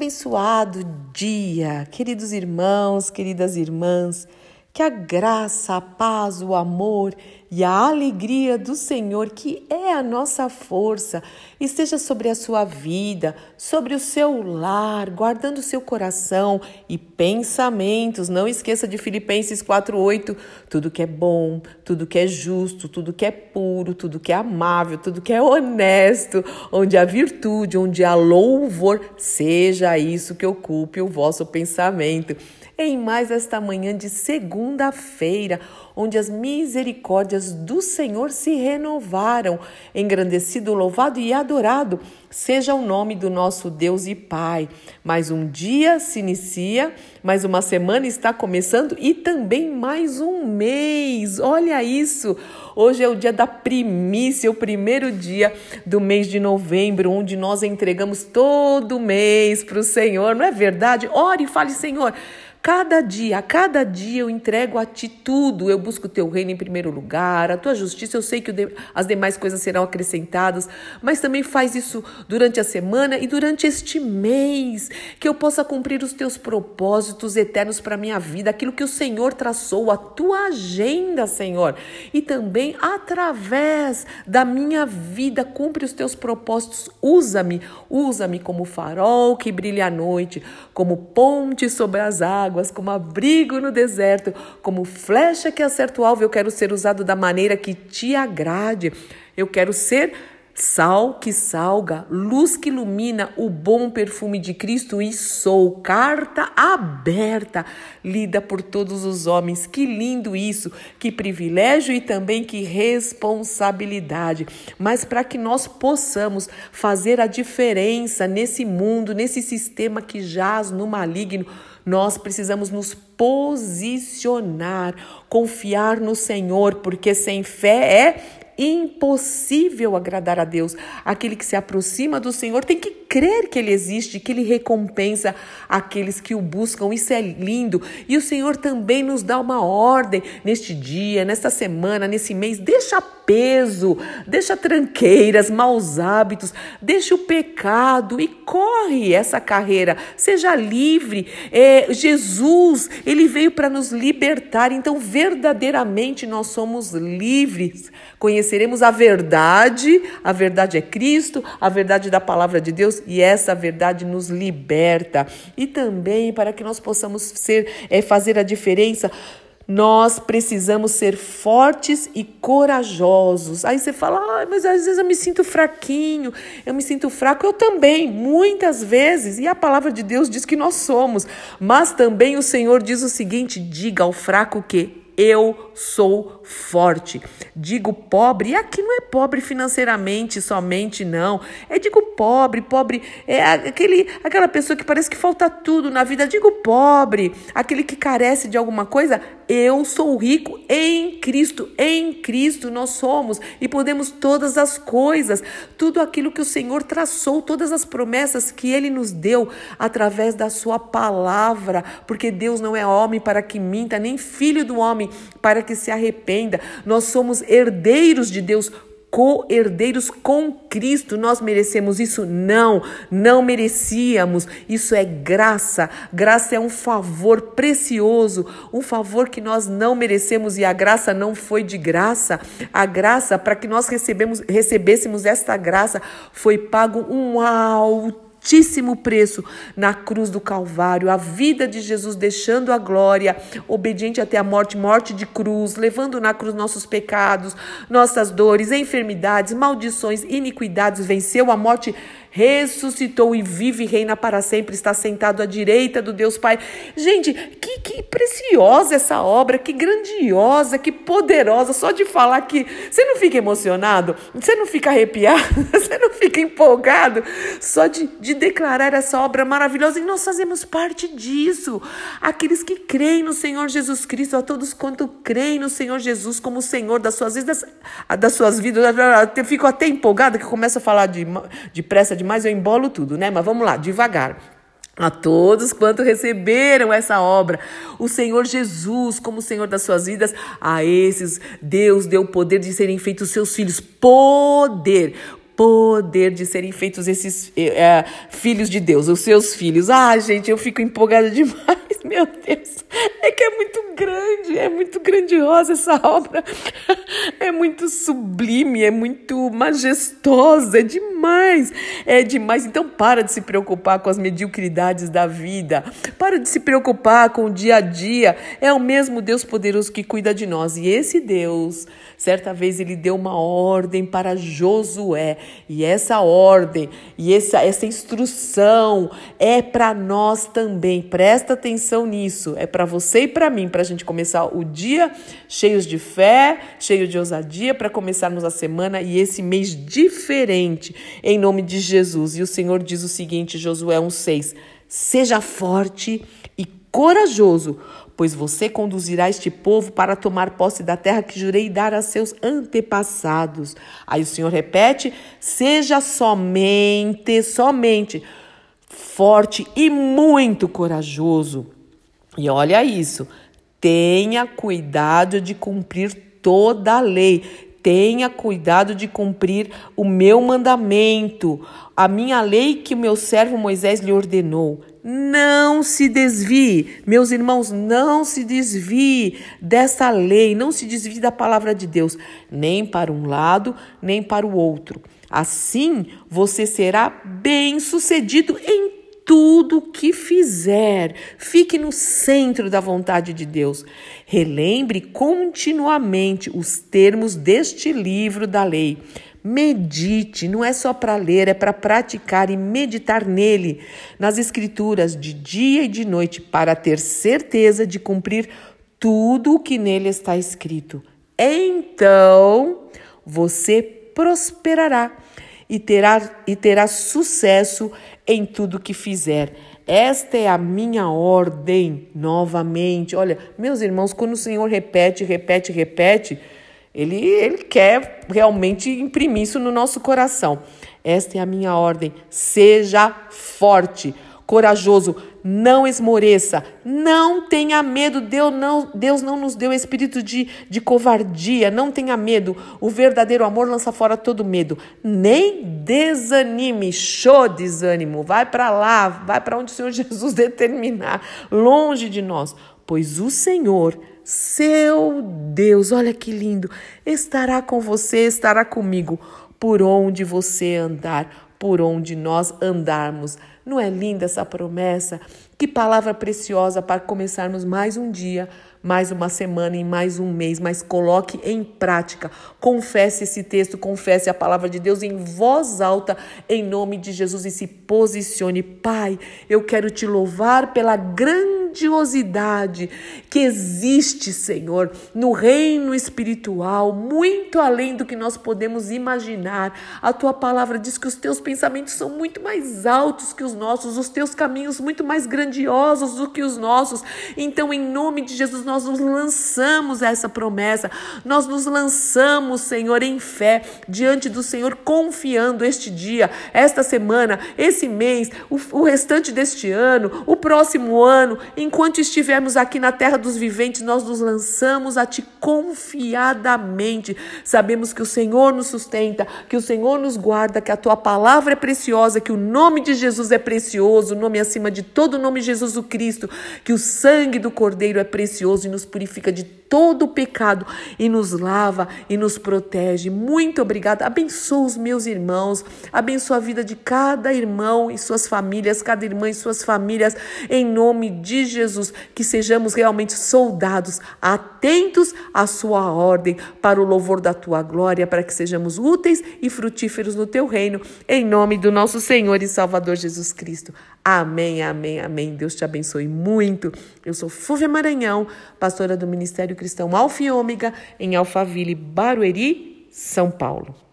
Abençoado dia, queridos irmãos, queridas irmãs. Que a graça, a paz, o amor e a alegria do Senhor, que é a nossa força, esteja sobre a sua vida, sobre o seu lar, guardando seu coração e pensamentos. Não esqueça de Filipenses 4:8, tudo que é bom, tudo que é justo, tudo que é puro, tudo que é amável, tudo que é honesto, onde há virtude, onde há louvor, seja isso que ocupe o vosso pensamento em mais esta manhã de segunda-feira, onde as misericórdias do Senhor se renovaram. Engrandecido, louvado e adorado seja o nome do nosso Deus e Pai. Mais um dia se inicia, mais uma semana está começando e também mais um mês. Olha isso! Hoje é o dia da primícia, o primeiro dia do mês de novembro, onde nós entregamos todo mês para o Senhor, não é verdade? Ore e fale, Senhor. Cada dia, a cada dia eu entrego a ti tudo. Eu busco o teu reino em primeiro lugar, a tua justiça. Eu sei que as demais coisas serão acrescentadas, mas também faz isso durante a semana e durante este mês, que eu possa cumprir os teus propósitos eternos para minha vida, aquilo que o Senhor traçou, a tua agenda, Senhor. E também através da minha vida, cumpre os teus propósitos. Usa-me, usa-me como farol que brilha à noite, como ponte sobre as águas águas, como abrigo no deserto, como flecha que acerta o alvo. Eu quero ser usado da maneira que te agrade. Eu quero ser sal que salga, luz que ilumina o bom perfume de Cristo e sou carta aberta, lida por todos os homens. Que lindo isso, que privilégio e também que responsabilidade. Mas para que nós possamos fazer a diferença nesse mundo, nesse sistema que jaz no maligno, nós precisamos nos posicionar, confiar no Senhor, porque sem fé é impossível agradar a Deus. Aquele que se aproxima do Senhor tem que crer que Ele existe, que Ele recompensa aqueles que o buscam. Isso é lindo. E o Senhor também nos dá uma ordem neste dia, nesta semana, nesse mês. Deixa peso, deixa tranqueiras, maus hábitos, deixa o pecado e corre essa carreira. Seja livre. É, Jesus, Ele veio para nos libertar. Então, verdadeiramente, nós somos livres. Conhecer conheceremos a verdade, a verdade é Cristo, a verdade da palavra de Deus, e essa verdade nos liberta. E também para que nós possamos ser, é, fazer a diferença. Nós precisamos ser fortes e corajosos. Aí você fala, ah, mas às vezes eu me sinto fraquinho, eu me sinto fraco. Eu também, muitas vezes. E a palavra de Deus diz que nós somos. Mas também o Senhor diz o seguinte: diga ao fraco que eu sou forte. Digo pobre, e aqui não é pobre financeiramente somente, não. É digo pobre, pobre é aquele, aquela pessoa que parece que falta tudo na vida. Digo pobre, aquele que carece de alguma coisa. Eu sou rico em Cristo. Em Cristo nós somos e podemos todas as coisas, tudo aquilo que o Senhor traçou, todas as promessas que ele nos deu através da sua palavra, porque Deus não é homem para que minta, nem filho do homem para que se arrependa. Nós somos herdeiros de Deus, co-herdeiros com Cristo. Nós merecemos isso? Não, não merecíamos. Isso é graça. Graça é um favor precioso, um favor que nós não merecemos e a graça não foi de graça. A graça, para que nós recebemos, recebêssemos esta graça, foi pago um alto altíssimo preço na cruz do Calvário, a vida de Jesus deixando a glória, obediente até a morte, morte de cruz, levando na cruz nossos pecados, nossas dores, enfermidades, maldições, iniquidades, venceu a morte ressuscitou e vive e reina para sempre, está sentado à direita do Deus Pai. Gente, que, que preciosa essa obra, que grandiosa, que poderosa. Só de falar que você não fica emocionado, você não fica arrepiado, você não fica empolgado, só de, de declarar essa obra maravilhosa. E nós fazemos parte disso. Aqueles que creem no Senhor Jesus Cristo, a todos quanto creem no Senhor Jesus como Senhor das suas vidas, das suas vidas. Eu fico até empolgada que começa a falar de, de pressa demais, eu embolo tudo, né? Mas vamos lá, devagar. A todos quanto receberam essa obra, o Senhor Jesus, como Senhor das suas vidas, a esses Deus deu o poder de serem feitos seus filhos. Poder, poder de serem feitos esses é, filhos de Deus, os seus filhos. Ah, gente, eu fico empolgada demais, meu Deus. É que é muito grande, é muito grandiosa essa obra. É muito sublime, é muito majestosa, é demais. É demais. Então para de se preocupar com as mediocridades da vida. Para de se preocupar com o dia a dia. É o mesmo Deus poderoso que cuida de nós. E esse Deus, certa vez ele deu uma ordem para Josué, e essa ordem e essa essa instrução é para nós também. Presta atenção nisso. É para você e para mim, para a gente começar o dia cheios de fé, cheio de ousadia, para começarmos a semana e esse mês diferente, em nome de Jesus. E o Senhor diz o seguinte, Josué 1,6: Seja forte e corajoso, pois você conduzirá este povo para tomar posse da terra que jurei dar a seus antepassados. Aí o Senhor repete: seja somente, somente forte e muito corajoso. E olha isso, tenha cuidado de cumprir toda a lei. Tenha cuidado de cumprir o meu mandamento, a minha lei que o meu servo Moisés lhe ordenou. Não se desvie, meus irmãos, não se desvie dessa lei, não se desvie da palavra de Deus, nem para um lado, nem para o outro. Assim, você será bem-sucedido em tudo que fizer. Fique no centro da vontade de Deus. Relembre continuamente os termos deste livro da lei. Medite, não é só para ler, é para praticar e meditar nele, nas Escrituras, de dia e de noite, para ter certeza de cumprir tudo o que nele está escrito. Então você prosperará e terá, e terá sucesso em tudo que fizer. Esta é a minha ordem, novamente. Olha, meus irmãos, quando o Senhor repete, repete, repete, ele, ele quer realmente imprimir isso no nosso coração. Esta é a minha ordem. Seja forte corajoso, não esmoreça, não tenha medo. Deus não, Deus não nos deu espírito de, de covardia, não tenha medo. O verdadeiro amor lança fora todo medo. Nem desanime, show desânimo. Vai para lá, vai para onde o Senhor Jesus determinar, longe de nós, pois o Senhor seu Deus, olha que lindo, estará com você, estará comigo por onde você andar por onde nós andarmos. Não é linda essa promessa? Que palavra preciosa para começarmos mais um dia, mais uma semana e mais um mês, mas coloque em prática. Confesse esse texto, confesse a palavra de Deus em voz alta, em nome de Jesus e se posicione. Pai, eu quero te louvar pela grande grandiosidade que existe, Senhor, no reino espiritual, muito além do que nós podemos imaginar. A tua palavra diz que os teus pensamentos são muito mais altos que os nossos, os teus caminhos muito mais grandiosos do que os nossos. Então, em nome de Jesus, nós nos lançamos essa promessa, nós nos lançamos, Senhor, em fé diante do Senhor, confiando este dia, esta semana, esse mês, o, o restante deste ano, o próximo ano, Enquanto estivermos aqui na terra dos viventes, nós nos lançamos a Ti confiadamente. Sabemos que o Senhor nos sustenta, que o Senhor nos guarda, que a Tua palavra é preciosa, que o nome de Jesus é precioso, o nome acima de todo nome, Jesus o Cristo, que o sangue do Cordeiro é precioso e nos purifica de todo o pecado e nos lava e nos protege. Muito obrigada. Abençoa os meus irmãos, abençoa a vida de cada irmão e suas famílias, cada irmã e suas famílias, em nome de Jesus. Que sejamos realmente soldados, atentos à sua ordem, para o louvor da tua glória, para que sejamos úteis e frutíferos no teu reino, em nome do nosso Senhor e Salvador Jesus Cristo. Amém, amém, amém. Deus te abençoe muito. Eu sou Fúvia Maranhão, pastora do Ministério Cristão Alfa e Ômega, em Alphaville, Barueri, São Paulo.